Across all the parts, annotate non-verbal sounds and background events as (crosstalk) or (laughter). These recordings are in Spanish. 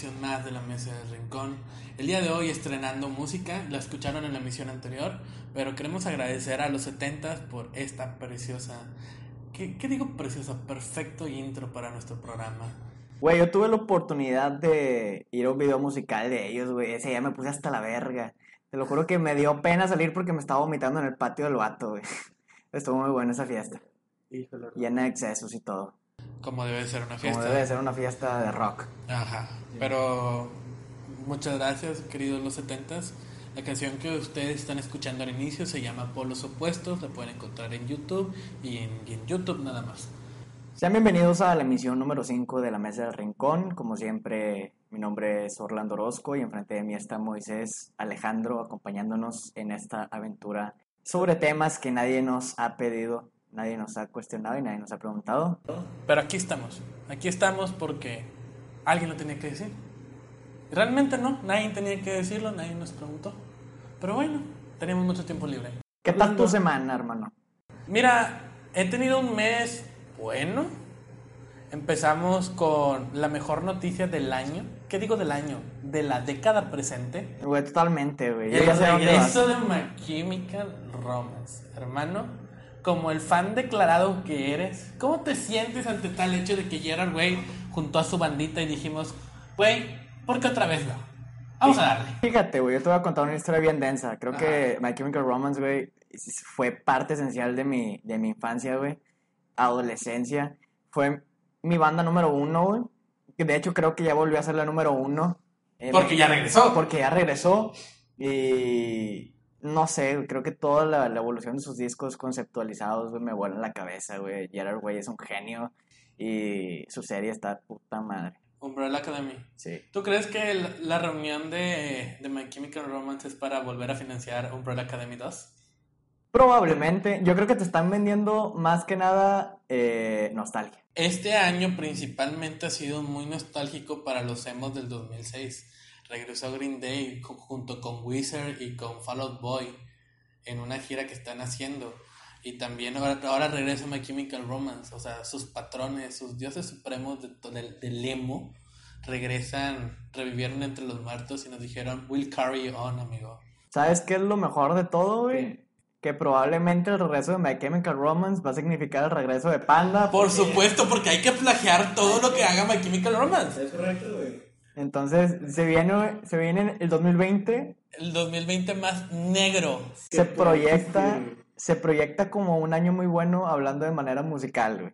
emisión más de la Mesa del Rincón. El día de hoy estrenando música, la escucharon en la emisión anterior, pero queremos agradecer a los 70 por esta preciosa, ¿qué, qué digo preciosa? Perfecto intro para nuestro programa. Güey, yo tuve la oportunidad de ir a un video musical de ellos, güey. Ese día me puse hasta la verga. Te lo juro que me dio pena salir porque me estaba vomitando en el patio del vato, güey. (laughs) Estuvo muy buena esa fiesta. Híjole. Llena de excesos y todo. Como debe ser una fiesta. Como debe de ser una fiesta de rock. Ajá. Pero muchas gracias, queridos los 70s. La canción que ustedes están escuchando al inicio se llama Polos Opuestos. La pueden encontrar en YouTube y en, y en YouTube nada más. Sean bienvenidos a la emisión número 5 de la Mesa del Rincón. Como siempre, mi nombre es Orlando Orozco y enfrente de mí está Moisés Alejandro acompañándonos en esta aventura sobre temas que nadie nos ha pedido, nadie nos ha cuestionado y nadie nos ha preguntado. Pero aquí estamos. Aquí estamos porque alguien lo tenía que decir. Realmente no, nadie tenía que decirlo, nadie nos preguntó. Pero bueno, tenemos mucho tiempo libre. ¿Qué tal tu semana, hermano? Mira, he tenido un mes bueno. Empezamos con la mejor noticia del año. ¿Qué digo del año? De la década presente. Güey, totalmente, güey. El regreso de My Chemical Romance. Hermano, como el fan declarado que eres, ¿cómo te sientes ante tal hecho de que Gerard Way juntó a su bandita y dijimos, güey, ¿por qué otra vez no? Vamos a darle. Fíjate, güey, yo te voy a contar una historia bien densa. Creo que My Chemical Romance, güey, fue parte esencial de mi, de mi infancia, güey. Adolescencia. Fue mi banda número uno, güey. De hecho creo que ya volvió a ser la número uno. Eh, Porque ya regresó. Porque ya regresó. Y no sé, creo que toda la, la evolución de sus discos conceptualizados, güey, me vuela en la cabeza, güey. Gerard, güey, es un genio. Y su serie está puta madre. Umbrella Academy. Sí. ¿Tú crees que el- la reunión de, de My Chemical Romance es para volver a financiar Umbrella Academy 2? Probablemente. Yo creo que te están vendiendo más que nada eh, nostalgia. Este año principalmente ha sido muy nostálgico para los emos del 2006. Regresó Green Day junto con Wizard y con Fall Out Boy en una gira que están haciendo. Y también ahora, ahora regresa My Chemical Romance. O sea, sus patrones, sus dioses supremos de del, del emo regresan, revivieron entre los muertos y nos dijeron, we'll carry on, amigo. ¿Sabes qué es lo mejor de todo, güey? Que probablemente el regreso de My Chemical Romance va a significar el regreso de Panda. Por supuesto, porque hay que plagiar todo lo que haga My Chemical Romance. Es correcto, güey. Entonces, se viene, se viene el 2020, El 2020 más negro. se proyecta, se proyecta como un año muy bueno hablando de manera musical, güey.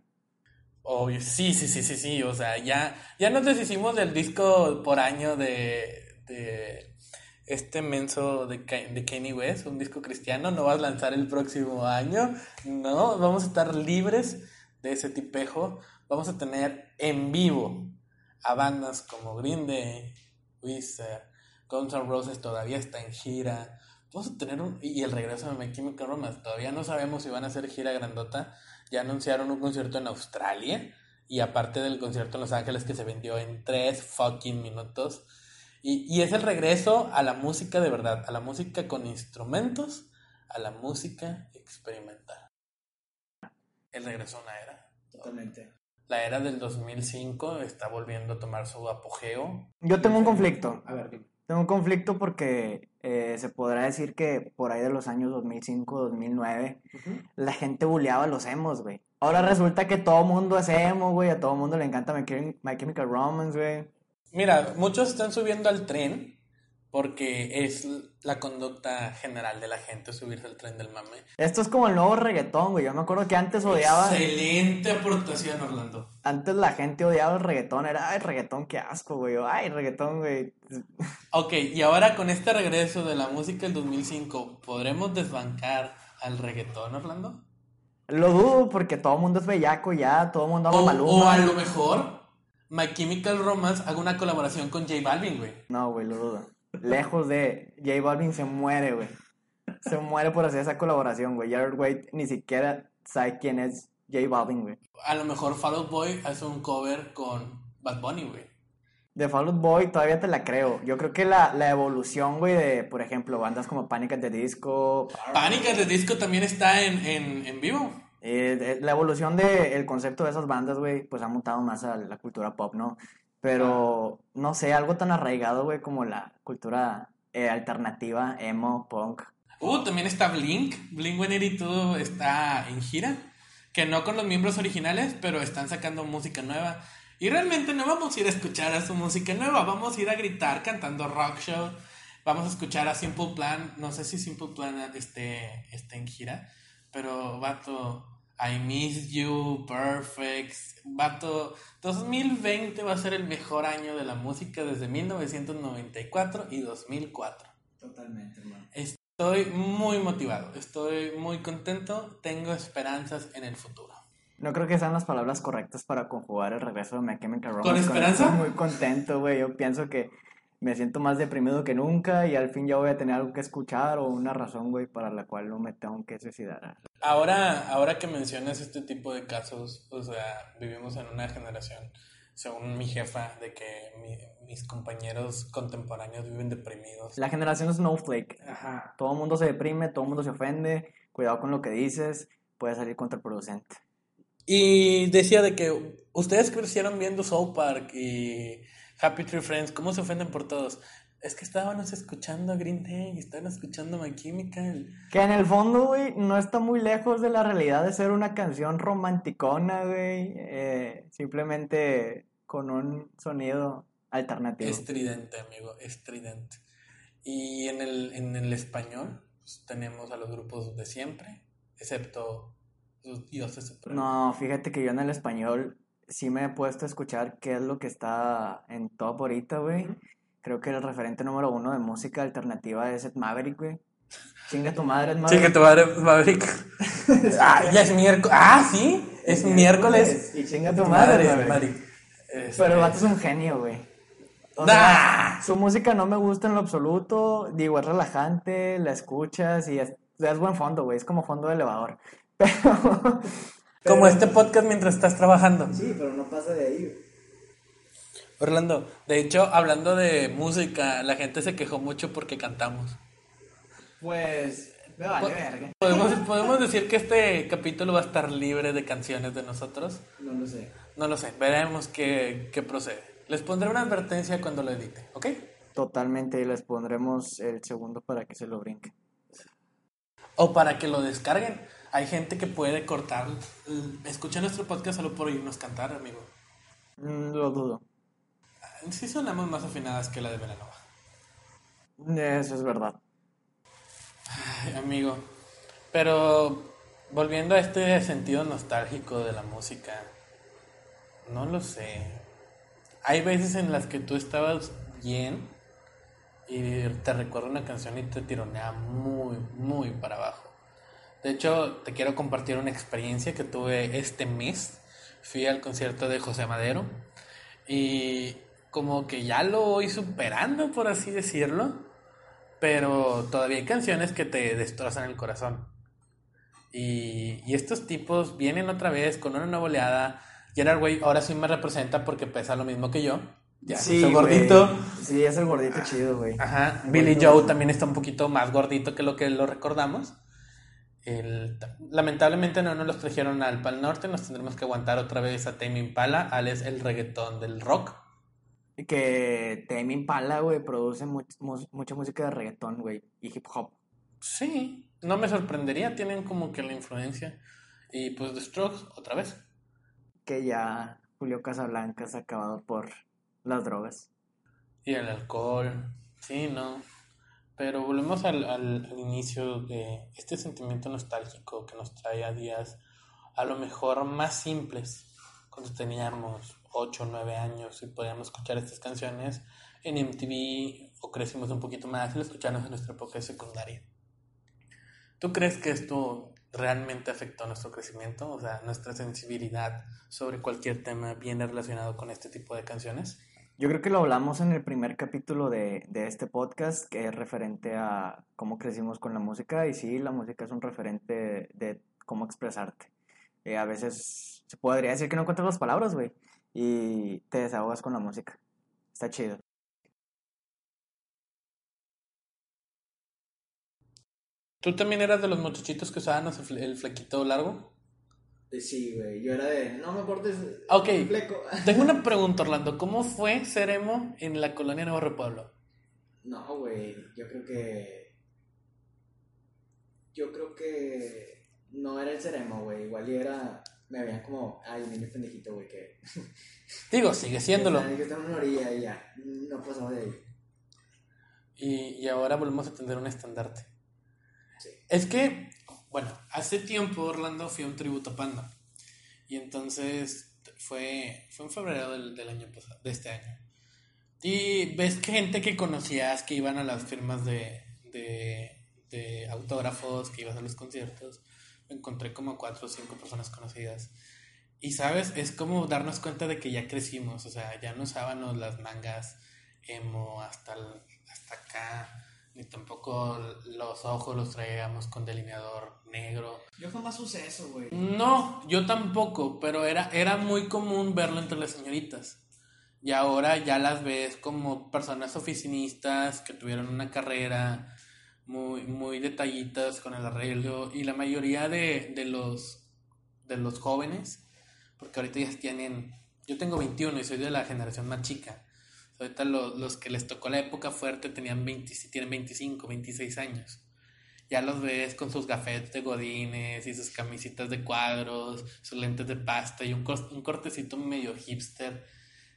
Obvio, sí, sí, sí, sí, sí, o sea, ya, ya nos deshicimos del disco por año de, de este menso de, de Kanye West, un disco cristiano, no vas a lanzar el próximo año, no, vamos a estar libres de ese tipejo, vamos a tener en vivo a bandas como Green Day, Wizard, Guns N' Roses todavía está en gira, vamos a tener un, y el regreso de My Chemical Romance, todavía no sabemos si van a hacer gira grandota, ya anunciaron un concierto en Australia y aparte del concierto en Los Ángeles que se vendió en tres fucking minutos. Y, y es el regreso a la música de verdad, a la música con instrumentos, a la música experimental. El regreso a una era. Totalmente. La era del 2005 está volviendo a tomar su apogeo. Yo tengo un conflicto. A ver. Tengo un conflicto porque eh, se podrá decir que por ahí de los años 2005, 2009, la gente buleaba a los emos, güey. Ahora resulta que todo mundo es emo, güey. A todo mundo le encanta My, Chem- My Chemical Romance, güey. Mira, muchos están subiendo al tren porque es la conducta general de la gente subirse al tren del mame. Esto es como el nuevo reggaetón, güey. Yo me acuerdo que antes odiaba. Excelente aportación, Orlando. Antes la gente odiaba el reggaetón. Era, ay, reggaetón, qué asco, güey. Ay, reggaetón, güey. Ok, y ahora con este regreso de la música del 2005, ¿podremos desbancar al reggaetón, Orlando? Lo dudo porque todo el mundo es bellaco ya. Todo el mundo ama Maluma. o a lo mejor, My Chemical Romance haga una colaboración con J Balvin, güey. No, güey, lo dudo. Lejos de J Balvin se muere, güey. Se muere por hacer esa colaboración, güey. Jared Wade ni siquiera sabe quién es J Balvin, güey. A lo mejor Fall Out Boy hace un cover con Bad Bunny, güey. De Fall Out Boy todavía te la creo. Yo creo que la, la evolución, güey, de, por ejemplo, bandas como Panic at the Disco, Pánica de Disco también está en, en, en vivo. eh, de- la evolución del concepto de esas bandas, güey, pues ha montado más a la cultura pop, ¿no? Pero, no sé, algo tan arraigado, güey, como la cultura eh, alternativa, emo, punk. Uh, también está Blink. Blink 182 está en gira. Que no con los miembros originales, pero están sacando música nueva. Y realmente no vamos a ir a escuchar a su música nueva, vamos a ir a gritar cantando rock show. Vamos a escuchar a Simple Plan. No sé si Simple Plan esté, esté en gira, pero vato. I Miss You, Perfect. Vato, 2020 va a ser el mejor año de la música desde 1994 y 2004. Totalmente, hermano. Estoy muy motivado, estoy muy contento, tengo esperanzas en el futuro. No creo que sean las palabras correctas para conjugar el regreso de My Chemical Romance. ¿Con esperanza? Estoy muy contento, güey. Yo pienso que me siento más deprimido que nunca y al fin ya voy a tener algo que escuchar o una razón, güey, para la cual no me tengo que suicidar. Ahora, ahora que mencionas este tipo de casos, o sea, vivimos en una generación, según mi jefa, de que mis compañeros contemporáneos viven deprimidos. La generación Snowflake. Ajá. Todo el mundo se deprime, todo el mundo se ofende, cuidado con lo que dices, puede salir contraproducente. Y decía de que ustedes crecieron viendo South Park y Happy Tree Friends, ¿cómo se ofenden por todos? Es que estábamos escuchando Green Day, estaban escuchando My Chemical. Que en el fondo, güey, no está muy lejos de la realidad de ser una canción romanticona, güey. Eh, simplemente con un sonido alternativo. Estridente, amigo, estridente. Y en el, en el español pues, tenemos a los grupos de siempre, excepto los dioses supremos. No, fíjate que yo en el español sí me he puesto a escuchar qué es lo que está en top ahorita, güey. Creo que el referente número uno de música alternativa es Ed Maverick, güey. Chinga tu madre, Ed Maverick. Chinga tu madre, Maverick. ah, ya es miércoles. Ah, sí, es miércoles. Y chinga tu madre, Madre, Maverick. Maverick. Este, Pero el vato es un genio, güey. O su música no me gusta en lo absoluto. Digo, es relajante, la escuchas y es, es buen fondo, güey. Es como fondo de elevador. (laughs) Pero. Como este podcast mientras estás trabajando. Sí, pero no pasa de ahí, güey. Orlando, de hecho, hablando de música, la gente se quejó mucho porque cantamos. Pues. Me vale verga. ¿Podemos, podemos decir que este capítulo va a estar libre de canciones de nosotros. No lo sé. No lo sé, veremos qué, qué procede. Les pondré una advertencia cuando lo edite, ¿ok? Totalmente, y les pondremos el segundo para que se lo brinquen. O para que lo descarguen. Hay gente que puede cortar, escucha nuestro podcast solo por oírnos cantar, amigo. Mm, Lo dudo. Sí sonamos más afinadas que la de Velanova. Eso es verdad. Ay, amigo. Pero volviendo a este sentido nostálgico de la música, no lo sé. Hay veces en las que tú estabas bien y te recuerda una canción y te tironea muy, muy para abajo. De hecho, te quiero compartir una experiencia que tuve este mes. Fui al concierto de José Madero y como que ya lo voy superando, por así decirlo, pero todavía hay canciones que te destrozan el corazón. Y, y estos tipos vienen otra vez con una nueva oleada. Gerard Way ahora sí me representa porque pesa lo mismo que yo. Ya, Sí, güey. gordito. Sí, es el gordito chido, güey. Ajá. Billy Joe también está un poquito más gordito que lo que lo recordamos. El- lamentablemente no nos los trajeron al Pal Norte, nos tendremos que aguantar otra vez a Tame Impala, Alex el reggaetón del rock. Que Tame Impala, güey, produce much- mucha música de reggaetón, güey, y hip hop. Sí, no me sorprendería, tienen como que la influencia. Y pues The Strokes, otra vez. Que ya Julio Casablancas ha acabado por las drogas. Y el alcohol, sí, no. Pero volvemos al, al- al inicio de este sentimiento nostálgico que nos trae a días a lo mejor más simples, cuando teníamos 8 o 9 años y podíamos escuchar estas canciones en MTV o crecimos un poquito más y lo escuchamos en nuestra época secundaria. ¿Tú crees que esto realmente afectó nuestro crecimiento? O sea, nuestra sensibilidad sobre cualquier tema viene relacionado con este tipo de canciones? Yo creo que lo hablamos en el primer capítulo de, de este podcast, que es referente a cómo crecimos con la música. Y sí, la música es un referente de cómo expresarte. Eh, a veces se podría decir que no encuentras las palabras, güey, y te desahogas con la música. Está chido. ¿Tú también eras de los muchachitos que usaban el fle- el flequito largo? Eh, Sí, güey. Yo era de, no me cortes Ok. el fleco. (laughs) Tengo una pregunta, Orlando. ¿Cómo fue ser emo en la colonia Nuevo Repueblo? No, güey. Yo creo que. Yo creo que. No era el seremo, güey. Igual y era. Me veían como. Ay, un niño pendejito, güey. Que. (laughs) Digo, sigue siéndolo. Que está en una orilla y ya. No pasaba de ahí. Y, y ahora volvemos a tener un estandarte. Sí. Es que, bueno, hace tiempo Orlando fui a un tributo a Panda. Y entonces fue, fue en febrero del, del año pasado, de este año. Y ves que gente que conocías que iban a las firmas de, de, de autógrafos, que ibas a los conciertos. Encontré como cuatro o cinco personas conocidas. Y sabes, es como darnos cuenta de que ya crecimos, o sea, ya no usábamos las mangas emo hasta, el- hasta acá, ni tampoco los ojos los traíamos con delineador negro. Yo jamás usé eso, güey. No, yo tampoco, pero era, era muy común verlo entre las señoritas. Y ahora ya las ves como personas oficinistas que tuvieron una carrera muy, muy detallitas con el arreglo. Y la mayoría de, de los, de los jóvenes, porque ahorita ya tienen, yo tengo 21 y soy de la generación más chica. Ahorita lo- los que les tocó la época fuerte tenían 20, sí tienen 25, 26 años. Ya los ves con sus gafetes de godines y sus camisitas de cuadros, sus lentes de pasta y un, un cortecito medio hipster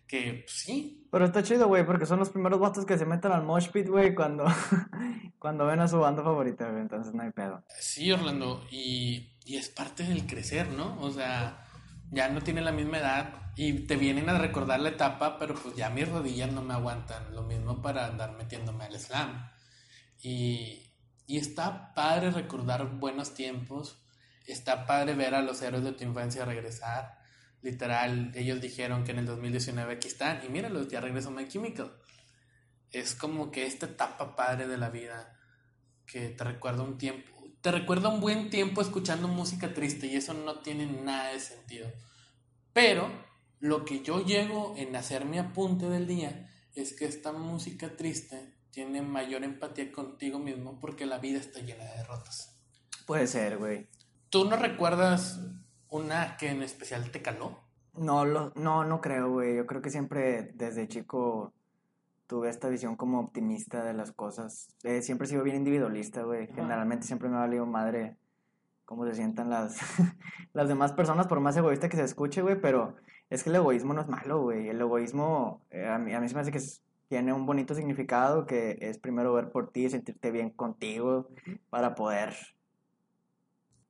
que pues, sí, Pero está chido, güey, porque son los primeros vatos que se meten al mosh pit, güey, cuando, (laughs) cuando ven a su banda favorita, güey. Entonces no hay pedo. sí Orlando y, y es parte del crecer, ¿no? O sea, ya no tiene la misma edad y te vienen a recordar la etapa, pero pues ya mis rodillas no me aguantan lo mismo para andar metiéndome al slam. Y, y está padre recordar buenos tiempos, está padre ver a los héroes de tu infancia regresar. Literal, ellos dijeron que en el 2019 aquí están y míralos, ya regresó My Chemical. Es como que esta etapa padre de la vida que te recuerda un tiempo, te recuerda un buen tiempo escuchando música triste y eso no tiene nada de sentido. Pero lo que yo llego en hacer mi apunte del día es que esta música triste tiene mayor empatía contigo mismo porque la vida está llena de derrotas. Puede ser, güey. ¿Tú no recuerdas una que en especial te caló? No, lo, no, no creo, güey. Yo creo que siempre desde chico tuve esta visión como optimista de las cosas. Eh, siempre he sido bien individualista, güey. Generalmente siempre me ha valido madre cómo se sientan las, (laughs) las demás personas, por más egoísta que se escuche, güey. Pero es que el egoísmo no es malo, güey. El egoísmo, eh, a mí, a mí se me hace que es- tiene un bonito significado, que es primero ver por ti, sentirte bien contigo, para poder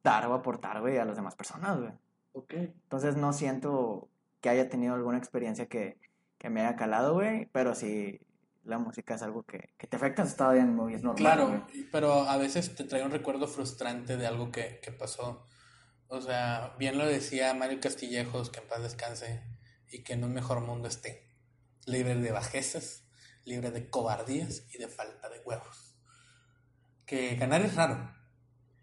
dar o aportar, güey, a las demás personas, güey. Ok. Entonces no siento que haya tenido alguna experiencia que, que me haya calado, güey, pero sí la música es algo que, que te afecta, está bien, muy es normal, Claro, pero a veces te trae un recuerdo frustrante de algo que, que pasó. O sea, bien lo decía Mario Castillejos, que en paz descanse y que en un mejor mundo esté. Libre de bajezas, libre de cobardías y de falta de huevos. Que ganar es raro.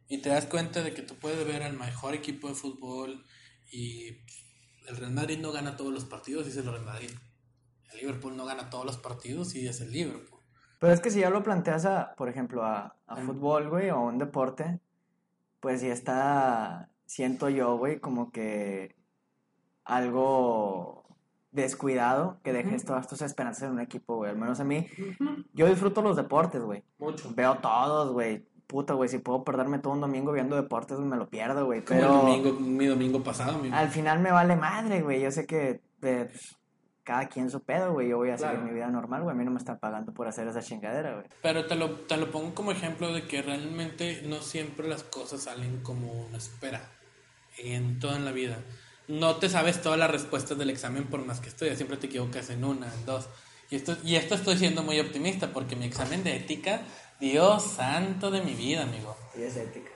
Y te das cuenta de que tú puedes ver al mejor equipo de fútbol y el Real Madrid no gana todos los partidos y es el Real Madrid. El Liverpool no gana todos los partidos y es el Liverpool. Pero es que si ya lo planteas a, por ejemplo, a, a Mm. fútbol, güey, o a un deporte, pues ya está, siento yo, güey, como que algo descuidado que dejes todas tus esperanzas en un equipo, güey. Al menos a mí, yo disfruto los deportes, güey. Mucho. Veo todos, güey. Puta, güey, si puedo perderme todo un domingo viendo deportes, me lo pierdo, güey. Como Pero el domingo, mi domingo pasado, amigo. al final me vale madre, güey. Yo sé que eh, cada quien su pedo, güey. Yo voy a seguir Claro. mi vida normal, güey. A mí no me están pagando por hacer esa chingadera, güey. Pero te lo, te lo pongo como ejemplo de que realmente no siempre las cosas salen como uno espera. En toda la vida. No te sabes todas las respuestas del examen por más que estudias. Siempre te equivocas en una, en dos. Y esto, y esto estoy siendo muy optimista porque mi examen de ética, Dios santo de mi vida, amigo. Y es ética.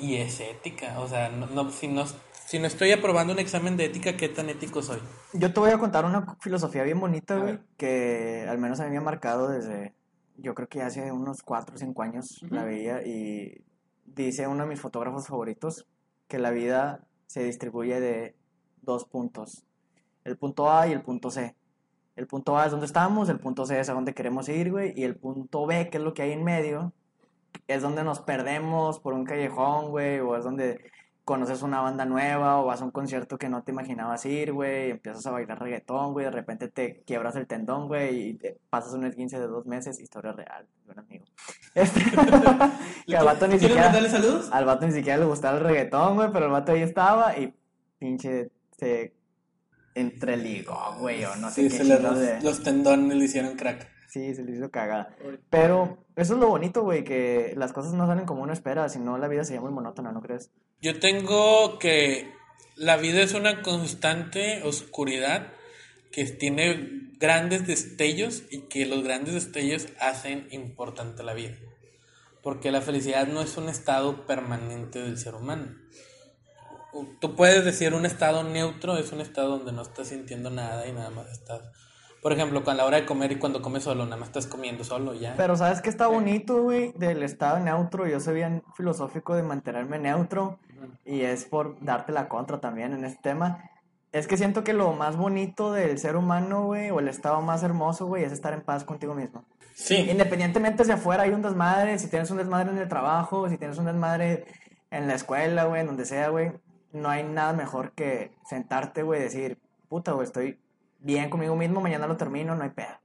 Y es ética. O sea, no, no- si, no, si no estoy aprobando un examen de ética, ¿qué tan ético soy? Yo te voy a contar una filosofía bien bonita, güey. Que al menos a mí me ha marcado desde. Yo creo que hace unos 4 o 5 años la veía. Y dice uno de mis fotógrafos favoritos que la vida se distribuye de dos puntos: el punto A y el punto C. El punto A es donde estamos, el punto C es a donde queremos ir, güey, y el punto B, que es lo que hay en medio, es donde nos perdemos por un callejón, güey, o es donde conoces una banda nueva o vas a un concierto que no te imaginabas ir, güey, empiezas a bailar reggaetón, güey, de repente te quiebras el tendón, güey, y te pasas un 15 de dos meses, historia real, buen amigo. (laughs) Este, (laughs) que al vato ni ¿Quieres siquiera, mandarle saludos? al vato ni siquiera le gustaba el reggaetón, güey, pero el vato ahí estaba y pinche se entreligó, güey, o no sé qué se ros- de- los tendones le hicieron crack. Sí, se le hizo cagada. Pero eso es lo bonito, güey, que las cosas no salen como uno espera, si no la vida sería muy monótona, ¿no crees? Yo tengo que la vida es una constante oscuridad que tiene grandes destellos y que los grandes destellos hacen importante la vida. Porque la felicidad no es un estado permanente del ser humano. Tú puedes decir un estado neutro es un estado donde no estás sintiendo nada y nada más estás. Por ejemplo, con la hora de comer y cuando comes solo, nada más estás comiendo solo ya. Pero ¿sabes qué está bonito, güey? Del estado neutro, yo soy bien filosófico de mantenerme neutro y es por darte la contra también en este tema. Es que siento que lo más bonito del ser humano, güey, o el estado más hermoso, güey, es estar en paz contigo mismo. Sí, Independientemente si afuera hay un desmadre, si tienes un desmadre en el trabajo, si tienes un desmadre en la escuela, güey, en donde sea, güey, no hay nada mejor que sentarte, güey, y decir, puta, güey, estoy bien conmigo mismo, mañana lo termino, no hay pedo.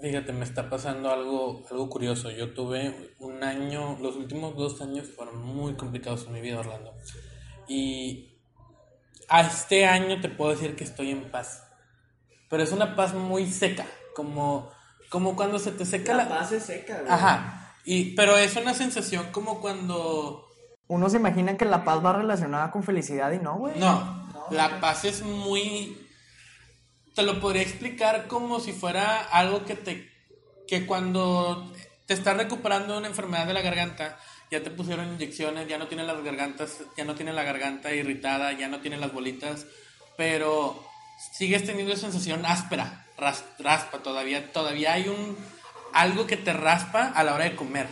Fíjate, me está pasando algo, algo curioso. Yo tuve un año, los últimos dos años fueron muy complicados en mi vida, Orlando. Y a este año te puedo decir que estoy en paz. Pero es una paz muy seca, como, como cuando se te seca la... es seca, güey. Ajá. Y, pero es una sensación como cuando... Uno se imagina que la paz va relacionada con felicidad y no, güey. No, la paz es muy... Te lo podría explicar como si fuera algo que te... que cuando te estás recuperando de una enfermedad de la garganta, ya te pusieron inyecciones, ya no tienes las gargantas, ya no tienes la garganta irritada, ya no tienes las bolitas, pero sigues teniendo sensación áspera, ras- raspa todavía, todavía hay un algo que te raspa a la hora de comer.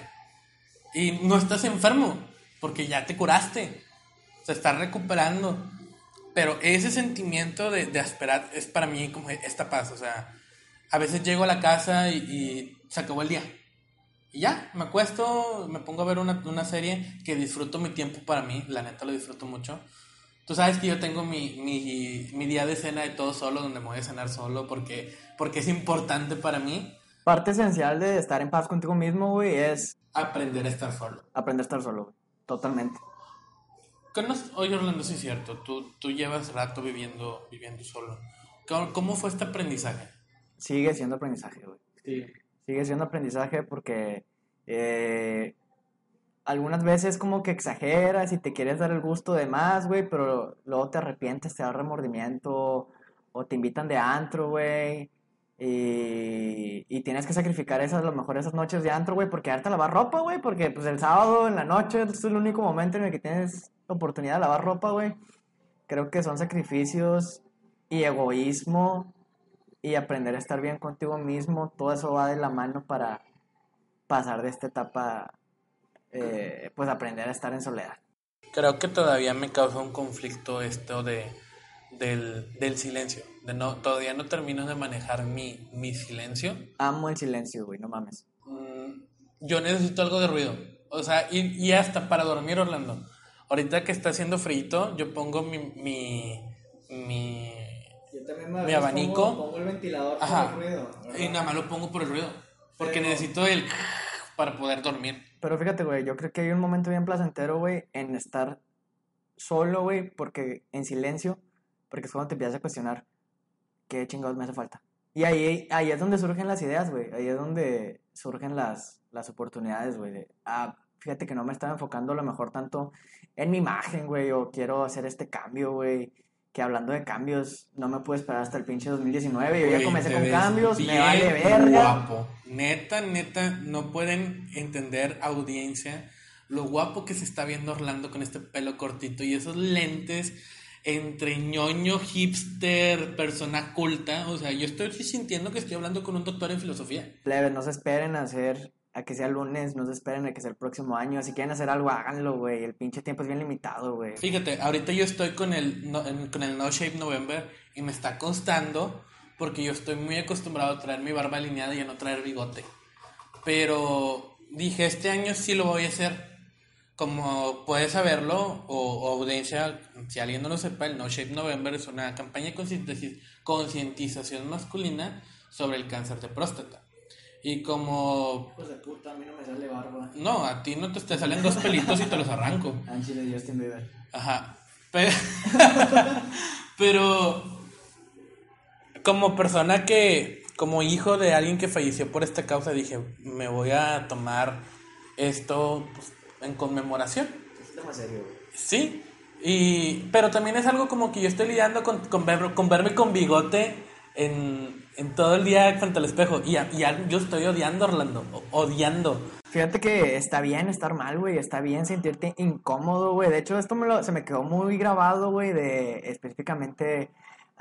Y no estás enfermo, porque ya te curaste. Se está recuperando. Pero ese sentimiento de, de asperar es para mí como esta paz. O sea, a veces llego a la casa y, y se acabó el día. Y ya, me acuesto, me pongo a ver una, una serie que disfruto mi tiempo para mí. La neta lo disfruto mucho. Tú sabes que yo tengo mi, mi, mi día de cena de todo solo, donde me voy a cenar solo, porque, porque es importante para mí Parte esencial de estar en paz contigo mismo, güey, es aprender a estar solo. aprender a estar solo, güey. Totalmente. Oye, Orlando, sí es cierto, tú, tú llevas rato viviendo, viviendo solo. ¿Cómo, cómo fue este aprendizaje? Sigue siendo aprendizaje, güey. Sí. Sigue siendo aprendizaje porque eh, algunas veces como que exageras y te quieres dar el gusto de más, güey, pero luego te arrepientes, te da remordimiento o te invitan de antro, güey. Y, y tienes que sacrificar esas, a lo mejor esas noches de antro, güey, porque darte a lavar ropa, güey, porque pues el sábado en la noche es el único momento en el que tienes oportunidad de lavar ropa, güey. Creo que son sacrificios y egoísmo y aprender a estar bien contigo mismo, todo eso va de la mano para pasar de esta etapa, eh, pues aprender a estar en soledad. Creo que todavía me causa un conflicto esto de, del, del silencio. De no, todavía no termino de manejar mi, mi silencio. Amo el silencio, güey, no mames. Mm, yo necesito algo de ruido. O sea, y, y hasta para dormir, Orlando. Ahorita que está haciendo frío, yo pongo mi, mi, mi Yo también Mi abanico. Pongo, el ventilador Ajá. Y nada más lo pongo por el ruido. Porque Pero- necesito el (laughs) para poder dormir. Pero fíjate, güey, yo creo que hay un momento bien placentero, güey, en estar solo, güey, porque en silencio, porque es cuando te empiezas a cuestionar qué chingados me hace falta. Y ahí, ahí es donde surgen las ideas, güey, ahí es donde surgen las, las oportunidades, güey, ah, fíjate que no me estaba enfocando a lo mejor tanto en mi imagen, güey, o quiero hacer este cambio, güey, que hablando de cambios, no me puedo esperar hasta el pinche 2019, yo ya comencé con cambios, me vale verga. guapo. Neta, neta, no pueden entender audiencia lo guapo que se está viendo Orlando con este pelo cortito y esos lentes entre ñoño, hipster, persona culta. O sea, yo estoy sintiendo que estoy hablando con un doctor en filosofía. Plebes, no se esperen a hacer, a que sea lunes, no se esperen a que sea el próximo año. Si quieren hacer algo, háganlo, güey. El pinche tiempo es bien limitado, güey. Fíjate, ahorita yo estoy con el no, con el No Shape November y me está costando porque yo estoy muy acostumbrado a traer mi barba alineada y a no traer bigote. Pero dije, este año sí lo voy a hacer. Como puedes saberlo, o, o audiencia, si alguien no lo sepa, el No Shape November es una campaña de concientiz- concientización masculina sobre el cáncer de próstata. Y como, Pues de puta, a mí no me sale barba. no, a ti no te, te salen dos pelitos y te los arranco. (laughs) Justin Bieber. Ajá. Pero, (laughs) pero como persona que, como hijo de alguien que falleció por esta causa, dije, me voy a tomar esto pues, en conmemoración. Es tema serio, güey. Sí. Y, pero también es algo como que yo estoy lidiando con, con, ver- con verme con bigote en, en todo el día frente al espejo. Y, a- y a- yo estoy odiando, Orlando. Odiando. Fíjate que está bien estar mal, güey, está bien sentirte incómodo, güey. De hecho, esto me lo, se me quedó muy grabado, güey, de específicamente...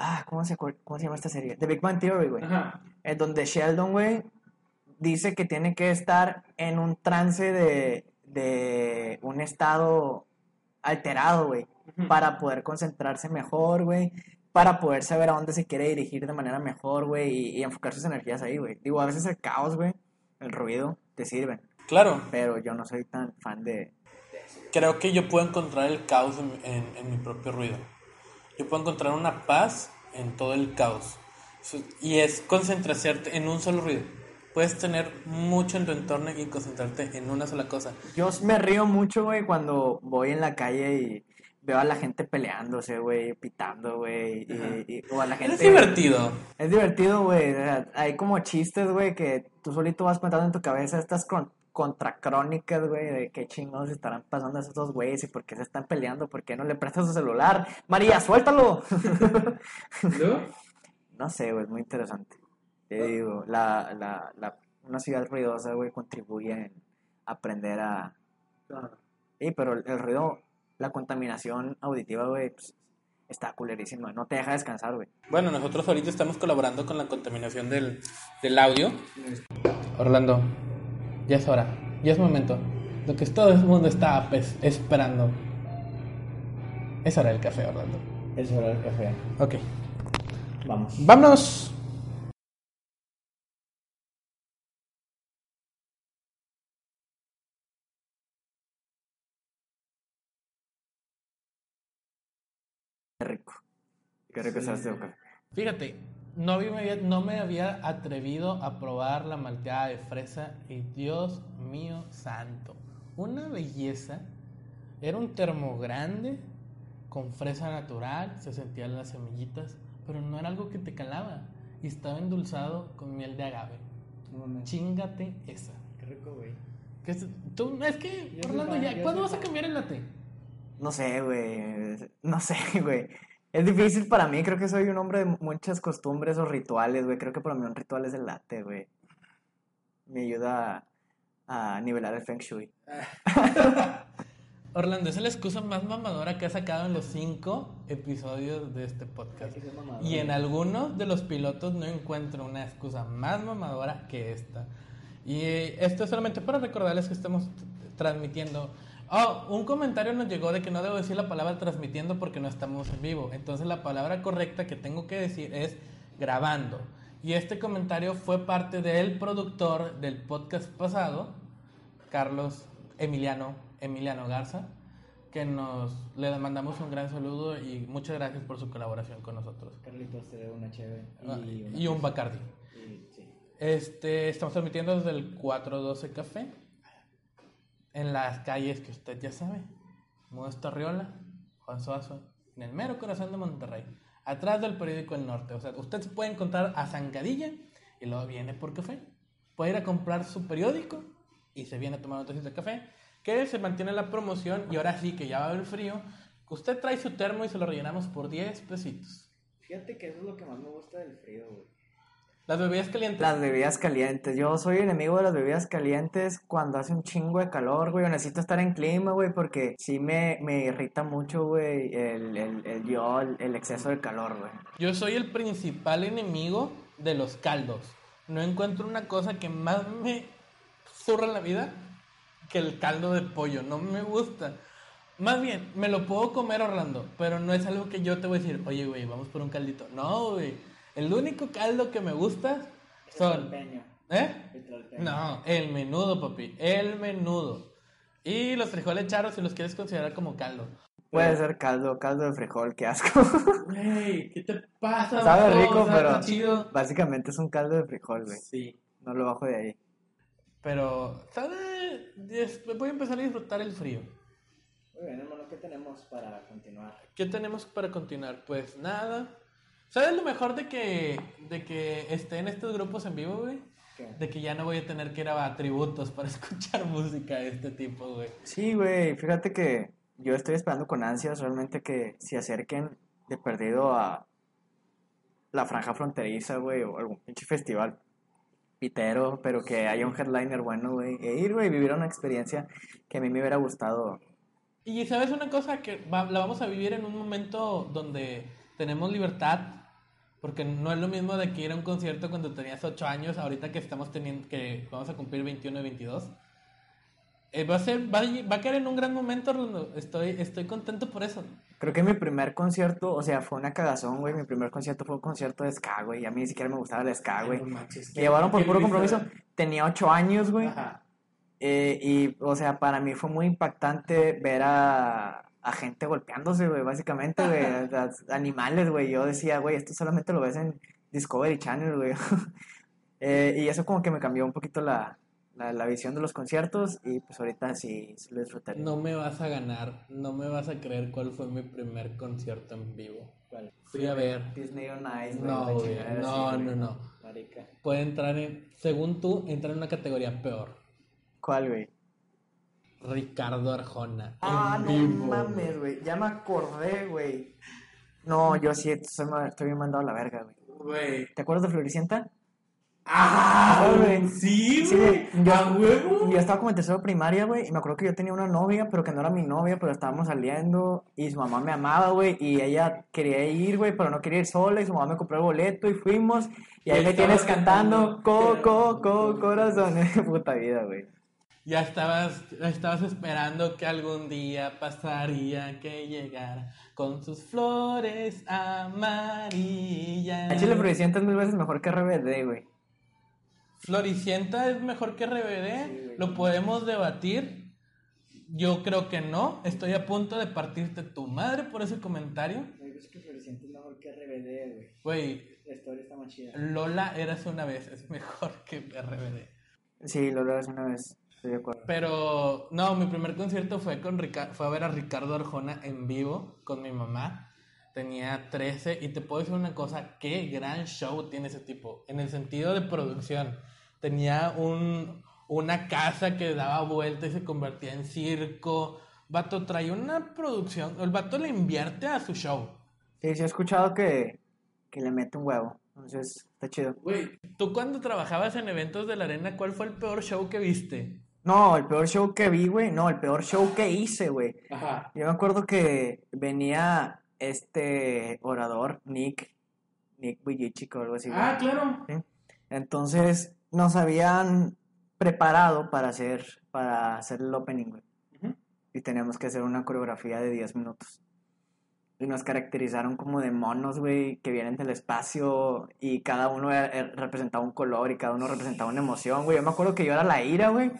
Ah, ¿cómo se, ¿cómo se llama esta serie? The Big Bang Theory, güey. En donde Sheldon, güey, dice que tiene que estar en un trance de, de un estado alterado, güey, para poder concentrarse mejor, güey, para poder saber a dónde se quiere dirigir de manera mejor, güey, y, y enfocar sus energías ahí, güey. Digo, a veces el caos, güey, el ruido, te sirven, Claro. pero yo no soy tan fan de... Creo que yo puedo encontrar el caos en, en- en mi propio ruido. Yo puedo encontrar una paz en todo el caos. Y es concentrarse en un solo ruido. Puedes tener mucho en tu entorno y concentrarte en una sola cosa. Yo me río mucho, güey, cuando voy en la calle y veo a la gente peleándose, güey, pitando, güey, y, y- o a la gente... Es divertido. Es divertido, güey. o sea, hay como chistes, güey, que tú solito vas contando en tu cabeza estas con- contracrónicas, güey, de qué chingados estarán pasando esos dos güeyes y por qué se están peleando, por qué no le prestas su celular. María, suéltalo. (laughs) (laughs) no sé, güey, es muy interesante. Te digo, la, la, la, una ciudad ruidosa, güey, contribuye en aprender a... Sí, pero el, el ruido, la contaminación auditiva, güey, pues, está culerísima. No te deja descansar, güey. Bueno, nosotros ahorita estamos colaborando con la contaminación del, del audio. Orlando, ya es hora, ya es momento. Lo que todo el mundo está pues, esperando. Es hora del café, Orlando. Es hora del café. Ok. Vamos. ¡Vámonos! Qué está este café. Fíjate, no, me había, no me había atrevido a probar la malteada de fresa y Dios mío santo, una belleza. Era un termo grande con fresa natural, se sentían las semillitas, pero no era algo que te calaba y estaba endulzado con miel de agave. Chingate esa. Qué rico, güey. Que es, tú, es que, Orlando, ya, ¿cuándo vas a cambiar el latte? No sé, güey. No sé, (laughs) güey. Es difícil para mí. Creo que soy un hombre de muchas costumbres o rituales, güey. Creo que para mí un ritual es el latte, güey. Me ayuda a, a nivelar el feng shui. (laughs) Orlando, esa es la excusa más mamadora que ha sacado en los cinco episodios de este podcast. Y en algunos de los pilotos no encuentro una excusa más mamadora que esta. Y eh, esto es solamente para recordarles que estamos transmitiendo. Oh, un comentario nos llegó de que no debo decir la palabra transmitiendo porque no estamos en vivo. Entonces la palabra correcta que tengo que decir es grabando. Y este comentario fue parte del productor del podcast pasado, Carlos Emiliano, Emiliano Garza, que nos le mandamos un gran saludo y muchas gracias por su colaboración con nosotros. Carlitos te debo una cheve Y, un Bacardi. sí. Este, estamos transmitiendo desde el 412 Café en las calles que usted ya sabe. Modesto Arriola, Juan Suazo, en el mero corazón de Monterrey, atrás del periódico El Norte. O sea, usted se puede encontrar a Zancadilla y luego viene por café. Puede ir a comprar su periódico y se viene a tomar un tacito de café, que se mantiene la promoción y ahora sí que ya va a haber frío. Usted trae su termo y se lo rellenamos por 10 pesitos. Fíjate que eso es lo que más me gusta del frío, güey. Las bebidas calientes. Las bebidas calientes. Yo soy enemigo de las bebidas calientes cuando hace un chingo de calor, güey. Necesito estar en clima, güey, porque sí me, me irrita mucho, güey, el, el, el, yo, el, el exceso de calor, güey. Yo soy el principal enemigo de los caldos. No encuentro una cosa que más me zurra en la vida que el caldo de pollo. No me gusta. Más bien, me lo puedo comer Orlando, pero no es algo que yo te voy a decir, oye, güey, vamos por un caldito. No, güey. El único caldo que me gusta son... ¿Eh? No, el menudo, papi. El menudo. Y los frijoles charros, si los quieres considerar como caldo. Puede ser caldo, caldo de frijol, qué asco. Güey, ¿qué te pasa? Sabe bro? rico, pero- chido. Básicamente es un caldo de frijol, güey. Sí. No lo bajo de ahí. Pero, ¿sabes? Des- Voy a empezar a disfrutar el frío. Muy bien, hermano, ¿qué tenemos para continuar? ¿Qué tenemos para continuar? Pues nada. ¿Sabes lo mejor de que, de que esté en estos grupos en vivo, güey? De que ya no voy a tener que ir a tributos para (laughs) escuchar música de este tipo, güey. Sí, güey, fíjate que yo estoy esperando con ansias realmente que se acerquen de perdido a la franja fronteriza, güey, o algún pinche festival pitero, pero que haya un headliner bueno, güey, e ir, güey, vivir una experiencia que a mí me hubiera gustado. Y sabes una cosa que va- la vamos a vivir en un momento donde tenemos libertad, porque no es lo mismo de que ir a un concierto cuando tenías 8 años, ahorita que estamos teniendo, que vamos a cumplir 21 y 22. Eh, va a ser, va, a- va a caer en un gran momento, Orlando. Estoy, estoy contento por eso. Creo que mi primer concierto, o sea, fue una cagazón, güey, mi primer concierto fue un concierto de ska, güey, y a mí ni siquiera me gustaba el ska, güey. No llevaron por ¿qué puro compromiso, tenía ocho años, güey. Ajá. Eh, y, o sea, para mí fue muy impactante ver a, a gente golpeándose, güey, básicamente, güey, animales, güey. Yo decía, güey, esto solamente lo ves en Discovery Channel, güey. (laughs) Eh, y eso como que me cambió un poquito la, la, la visión de los conciertos y pues ahorita sí, sí lo disfrutaría. No me vas a ganar, no me vas a creer cuál fue mi primer concierto en vivo. Fui a ver. Disney on Ice, güey, No, güey, no, no, no. Marica. Puede entrar en, según tú, entra en una categoría peor. ¿Cuál, güey? Ricardo Arjona. Ah, en no vivo. mames, güey. Ya me acordé, güey. No, yo sí estoy, bien mandado a la verga, güey. ¿Te acuerdas de Floricienta? ¡Ah! güey. Sí, Sí, güey. yo- ¡A huevo! Yo estaba como en tercero de primaria, güey, y me acuerdo que yo tenía una novia, pero que no era mi novia, pero estábamos saliendo, y su mamá me amaba, güey, y ella quería ir, güey, pero no quería ir sola, y su mamá me compró el boleto, y fuimos, y ahí me tienes cantando, cantando. co, co, co, corazón, (laughs) puta vida, güey. Ya estabas, estabas esperando que algún día pasaría que llegara con sus flores amarillas. Chile Floricienta es mil veces mejor que RBD, güey. Floricienta es mejor que RBD, Sí, lo podemos debatir. Yo creo que no. Estoy a punto de partirte tu madre por ese comentario. Es que Floricienta es mejor que RBD, güey. Güey, La historia está más chida. Lola eras una vez, es mejor que RBD. Sí, lo logras una vez, acuerdo. Pero no, mi primer concierto fue con Rica- fue a ver a Ricardo Arjona en vivo con mi mamá. Tenía 13 y te puedo decir una cosa, qué gran show tiene ese tipo en el sentido de producción. Tenía un, una casa que daba vuelta y se convertía en circo. Vato trae una producción, el vato le invierte a su show. Sí, sí he escuchado que, que le mete un huevo, entonces está chido. Güey, tú cuando trabajabas en eventos de la arena, ¿cuál fue el peor show que viste? No, el peor show que vi, güey, no, el peor show que hice, güey. Ajá. Yo me acuerdo que venía este orador, Nick, Nick Vujicic o algo así. güey. Ah, claro. ¿sí? Entonces nos habían preparado para hacer, para hacer el opening, güey. Y teníamos que hacer una coreografía de 10 minutos. Y nos caracterizaron como de monos, güey, que vienen del espacio y cada uno era- representaba un color y cada uno representaba una emoción, güey. Yo me acuerdo que yo era la ira, güey.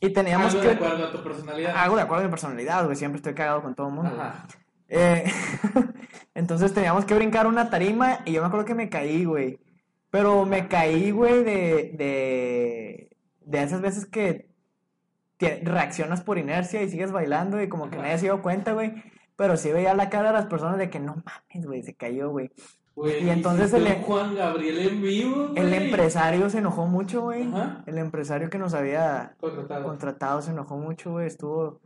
Y teníamos Algo que... de acuerdo a tu personalidad. Algo de acuerdo a mi personalidad, güey. Siempre estoy cagado con todo el mundo. Ajá. Eh, (laughs) entonces teníamos que brincar una tarima y yo me acuerdo que me caí, güey. Pero me caí, güey, de, de, de esas veces que te- reaccionas por inercia y sigues bailando y como que Ajá. nadie se dio cuenta, güey. Pero sí veía la cara de las personas de que no mames, güey, se cayó, güey. Güey, Y entonces el- un Juan Gabriel en vivo, El empresario se enojó mucho, güey. Ajá. El empresario que nos había Contratado. contratado se enojó mucho, güey. Estuvo,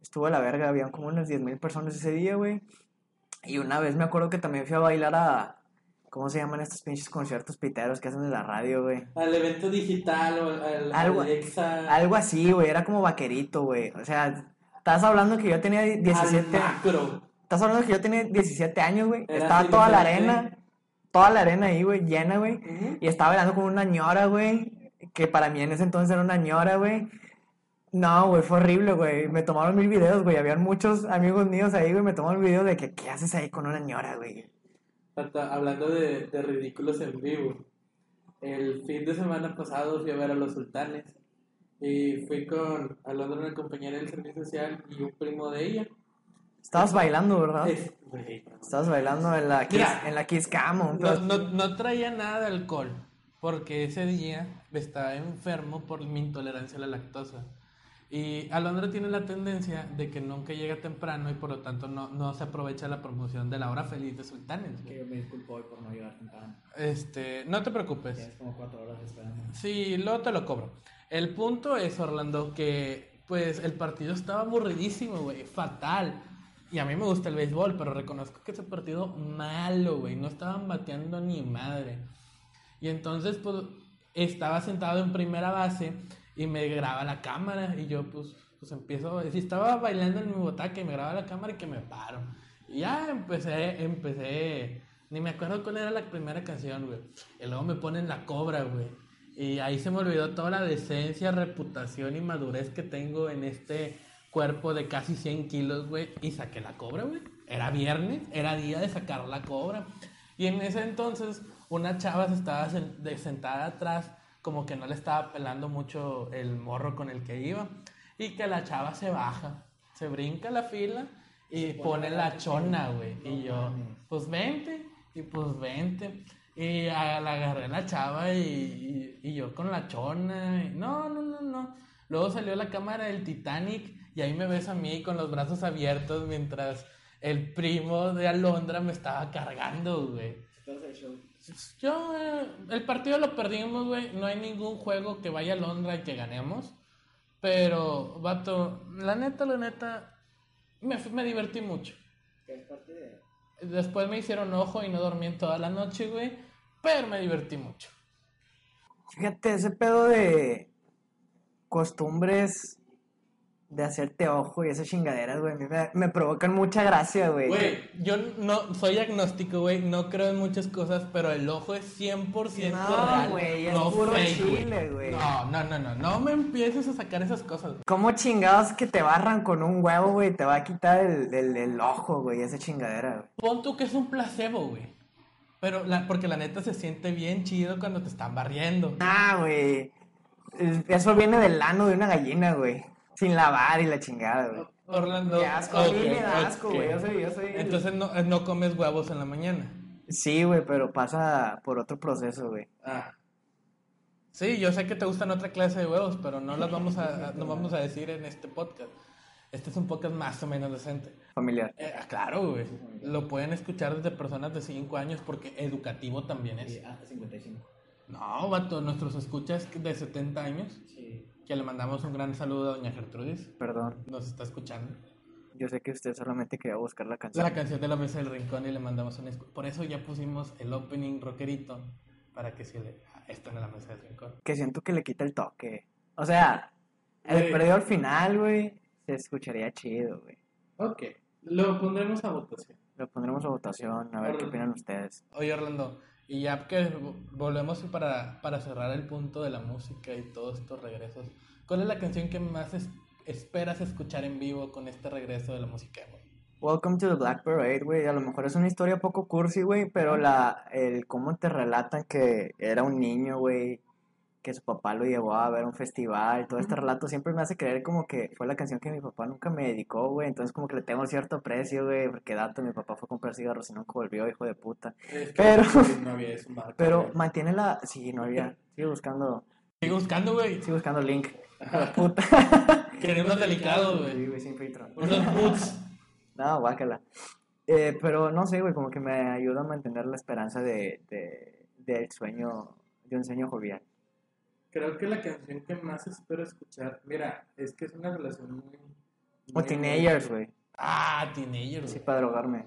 estuvo a la verga. Habían como unas 10 mil personas ese día, güey. Y una vez me acuerdo que también fui a bailar a. ¿Cómo se llaman estos pinches conciertos piteros que hacen en la radio, güey? Al evento digital o al, al Algo- Alexa. Algo así, güey. Era como vaquerito, güey. O sea, estás hablando que yo tenía 17. Al macro. Estás hablando que yo tenía 17 años, güey. Estaba toda la arena. Toda la arena ahí, güey, llena, güey. Y estaba bailando con una ñora, güey. Que para mí en ese entonces era una ñora, güey. No, güey, fue horrible, güey. Me tomaron mil videos, güey. Habían muchos amigos míos ahí, güey. Me tomaron videos de que, ¿qué haces ahí con una ñora, güey? Hablando de, de ridículos en vivo. El fin de semana pasado fui a ver a los sultanes. Y fui con Alondra, una compañera del servicio social y un primo de ella. Estabas bailando, ¿verdad? Es-. Estabas bailando en la Kiss, Mira. en la Kiss Cam. un No, no, no traía nada de alcohol, porque ese día estaba enfermo por mi intolerancia a la lactosa. Y Alondra tiene la tendencia de que nunca llega temprano y por lo tanto no, no se aprovecha la promoción de la hora feliz de Sultanes. güey. yo me disculpo hoy por no llegar temprano. Este, no te preocupes. como cuatro horas esperando. Sí, luego te lo cobro. El punto es, Orlando, que pues el partido estaba aburridísimo, güey, fatal. Y a mí me gusta el béisbol, pero reconozco que ese partido malo, güey, no estaban bateando ni madre. Y entonces, pues, estaba sentado en primera base y me graba la cámara y yo, pues, pues empiezo, si estaba bailando en mi botaca y me graba la cámara y que me paro. Y ya empecé, empecé, ni me acuerdo cuál era la primera canción, güey. Y luego me ponen la cobra, güey. Y ahí se me olvidó toda la decencia, reputación y madurez que tengo en este cuerpo de casi 100 kilos, güey. Y saqué la cobra, güey. Era viernes, era día de sacar la cobra. Y en ese entonces, una chava se estaba sentada atrás, como que no le estaba pelando mucho el morro con el que iba. Y que la chava se baja, se brinca la fila y pone la chona, güey. Y yo, pues vente, y pues vente. Y a- la agarré a la chava y, y- y yo con la chona. y no, no, no, no. Luego salió la cámara del Titanic y ahí me ves a mí con los brazos abiertos mientras el primo de Alondra me estaba cargando, güey. Yo, eh, el partido lo perdimos, güey. No hay ningún juego que vaya a Londra y que ganemos. Pero, vato, la neta, la neta, me, me divertí mucho. Después me hicieron ojo y no dormí en toda la noche, güey. Pero me divertí mucho. Fíjate, ese pedo de costumbres de hacerte ojo y esas chingaderas, güey, me, me provocan mucha gracia, güey. Güey, yo no soy agnóstico, güey. No creo en muchas cosas, pero el ojo es 100% No, real. güey, es no puro fake, chile, güey. No, no, no, no. No me empieces a sacar esas cosas, güey. ¿Cómo chingados que te barran con un huevo, güey? Te va a quitar el, el, el ojo, güey, esa chingadera, güey. Pon tú que es un placebo, güey. Pero, la, porque la neta se siente bien chido cuando te están barriendo. Ah, güey. Es- Eso viene del ano de una gallina, güey. Sin lavar y la chingada, güey. Orlando. Qué asco, a mí ok, me da asco, güey. Yo soy, yo soy. Entonces no, no comes huevos en la mañana. Sí, güey, pero pasa por otro proceso, güey. Ah. Sí, yo sé que te gustan otra clase de huevos, pero no las vamos a, no vamos a decir en este podcast. Este es un podcast más o menos decente. Familiar. Eh, ah, claro, güey. Lo pueden escuchar desde personas de 5 años porque educativo también es. hasta 55. No, vato, nuestros escuchas de 70 años, Sí. Que le mandamos un gran saludo a doña Gertrudis. Perdón. Nos está escuchando. Yo sé que usted solamente quería buscar la canción. La canción de la mesa del rincón y le mandamos un... Por eso ya pusimos el opening rockerito para que se le... ah, Esto en la mesa del rincón. Que siento que le quita el toque. O sea, el perdido al final, güey, se escucharía chido, güey. Ok, lo pondremos a votación. Lo pondremos a votación, a ver qué opinan ustedes. Oye, Orlando, y ya que vo- volvemos para, para cerrar el punto de la música y todos estos regresos, ¿cuál es la canción que más es- esperas escuchar en vivo con este regreso de la música? Welcome to the Black Parade, güey. A lo mejor es una historia poco cursi, güey, pero la, el cómo te relatan que era un niño, güey, que su papá lo llevó a ver un festival, todo este relato siempre me hace creer como que fue la canción que mi papá nunca me dedicó, güey, entonces como que le tengo cierto aprecio, güey, porque dato, mi papá fue a comprar cigarros y nunca volvió, hijo de puta. (laughs) Pero- no había eso, marca, Pero güey. mantiene la... Sí, no había... Sigue buscando... Sigue buscando, güey. Sigue buscando link. De (laughs) puta. Queremos delicados, Sí, güey. güey, sin filtro. Unos boots. (laughs) No, guácala. Eh, pero no sé, güey, como que me ayuda a mantener la esperanza de, de, del sueño, de un sueño jovial. Creo que la canción que más espero escuchar, mira, es que es una relación muy... O muy- Teenagers, güey. Ah, Teenagers. Sí, güey. para drogarme.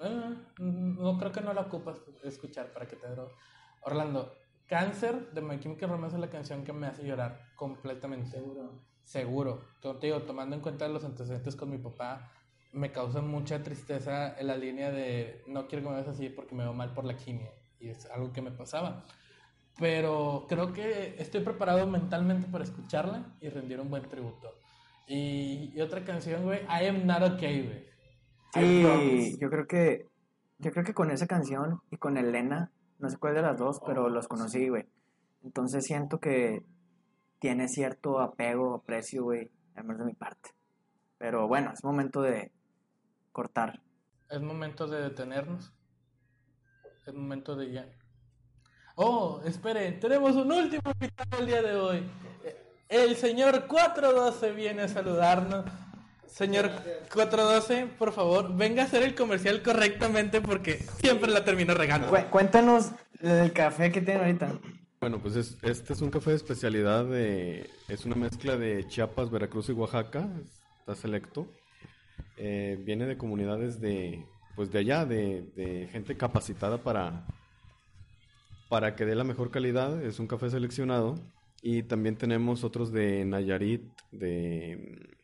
Ah, no creo que no la ocupas escuchar para que te drogues. Orlando, Cáncer de My Chemical Romance es la canción que me hace llorar completamente. Seguro. Seguro. Te digo, tomando en cuenta los antecedentes con mi papá, me causa mucha tristeza en la línea de no quiero que me veas así porque me veo mal por la quimio. Y es algo que me pasaba. Pero creo que estoy preparado mentalmente para escucharla y rendir un buen tributo. Y, y otra canción, güey, I Am Not Okay, güey. Sí, yo creo que yo creo que con esa canción y con Elena, no sé cuál de las dos, pero los conocí, güey. Entonces siento que tiene cierto apego, aprecio, güey, al menos de mi parte. Pero bueno, es momento de cortar. Es momento de detenernos. Es momento de ya. Oh, esperen, tenemos un último invitado el día de hoy. El señor 412 viene a saludarnos. Señor 412, por favor, venga a hacer el comercial correctamente porque siempre la termino regando. Cu- cuéntanos del café que tienen ahorita. Bueno, pues es- este es un café de especialidad de... Es una mezcla de Chiapas, Veracruz y Oaxaca. Está selecto. Eh, viene de comunidades de... Pues de allá, de, de gente capacitada para... Para que dé la mejor calidad. Es un café seleccionado. Y también tenemos otros de Nayarit, de mm,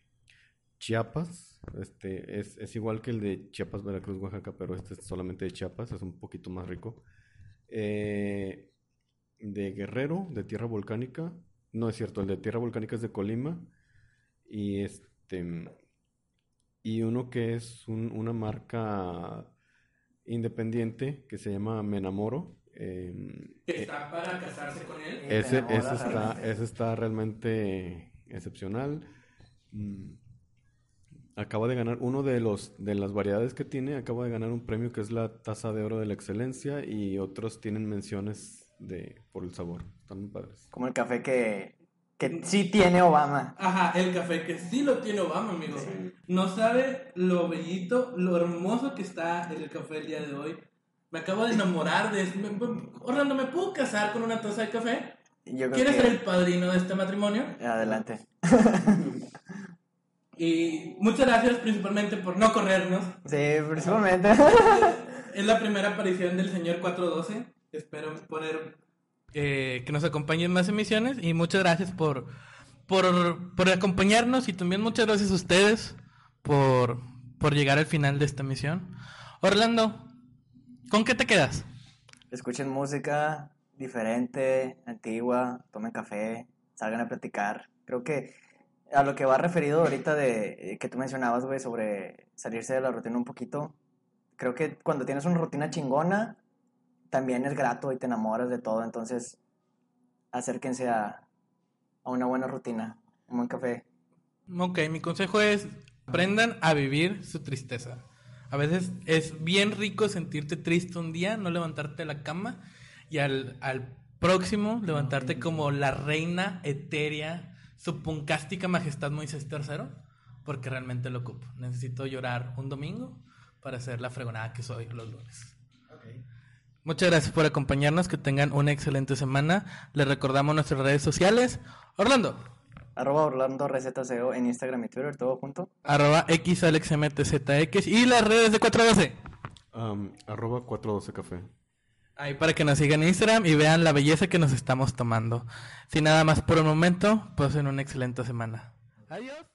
Chiapas. Este es, igual que el de Chiapas, Veracruz, Oaxaca, pero este es solamente de Chiapas. Es un poquito más rico. Eh, de Guerrero, de tierra volcánica. No es cierto, el de tierra volcánica es de Colima. Y este. Y uno que es un- una marca independiente que se llama Menamoro. Em, ¿Está para casarse con él? Ese, está, realmente. ese está realmente excepcional. Mm, Acaba de ganar uno de los de las variedades que tiene, acaba de ganar un premio que es la Taza de Oro de la Excelencia y otros tienen menciones de por el sabor. Están muy padres. Como el café que, que sí tiene Obama. Ajá, el café que sí lo tiene Obama, amigo. No sabe lo bellito, lo hermoso que está el café el día de hoy. Me acabo de enamorar de... me- me- Orlando, ¿me puedo casar con una taza de café? Yo creo ¿Quieres que... ser el padrino de este matrimonio? Adelante. (laughs) Y muchas gracias principalmente por no corrernos. Sí, principalmente. (laughs) Es la primera aparición del señor 412. Espero poder eh, que nos acompañen en más emisiones. Y muchas gracias por, por, por acompañarnos. Y también muchas gracias a ustedes por, por llegar al final de esta emisión. Orlando, ¿con qué te quedas? Escuchen música diferente, antigua, tomen café, salgan a platicar. Creo que a lo que va referido ahorita de eh, que tú mencionabas, güey, sobre salirse de la rutina un poquito, creo que cuando tienes una rutina chingona, también es grato y te enamoras de todo. Entonces, acérquense a, a una buena rutina, un buen café. Ok, mi consejo es aprendan a vivir su tristeza. A veces es bien rico sentirte triste un día, no levantarte de la cama y al, al próximo levantarte como la reina etérea, su puncástica majestad Moisés III, porque realmente lo ocupo. Necesito llorar un domingo para ser la fregonada que soy los lunes. Muchas gracias por acompañarnos, que tengan una excelente semana. Les recordamos nuestras redes sociales. Orlando. Arroba Orlando Receta CEO en Instagram y Twitter, todo junto. arroba xalexmtzx y las redes de 412. Am, arroba 412 café. Ahí para que nos sigan en Instagram y vean la belleza que nos estamos tomando. Sin nada más por el momento, pasen una excelente semana. Adiós.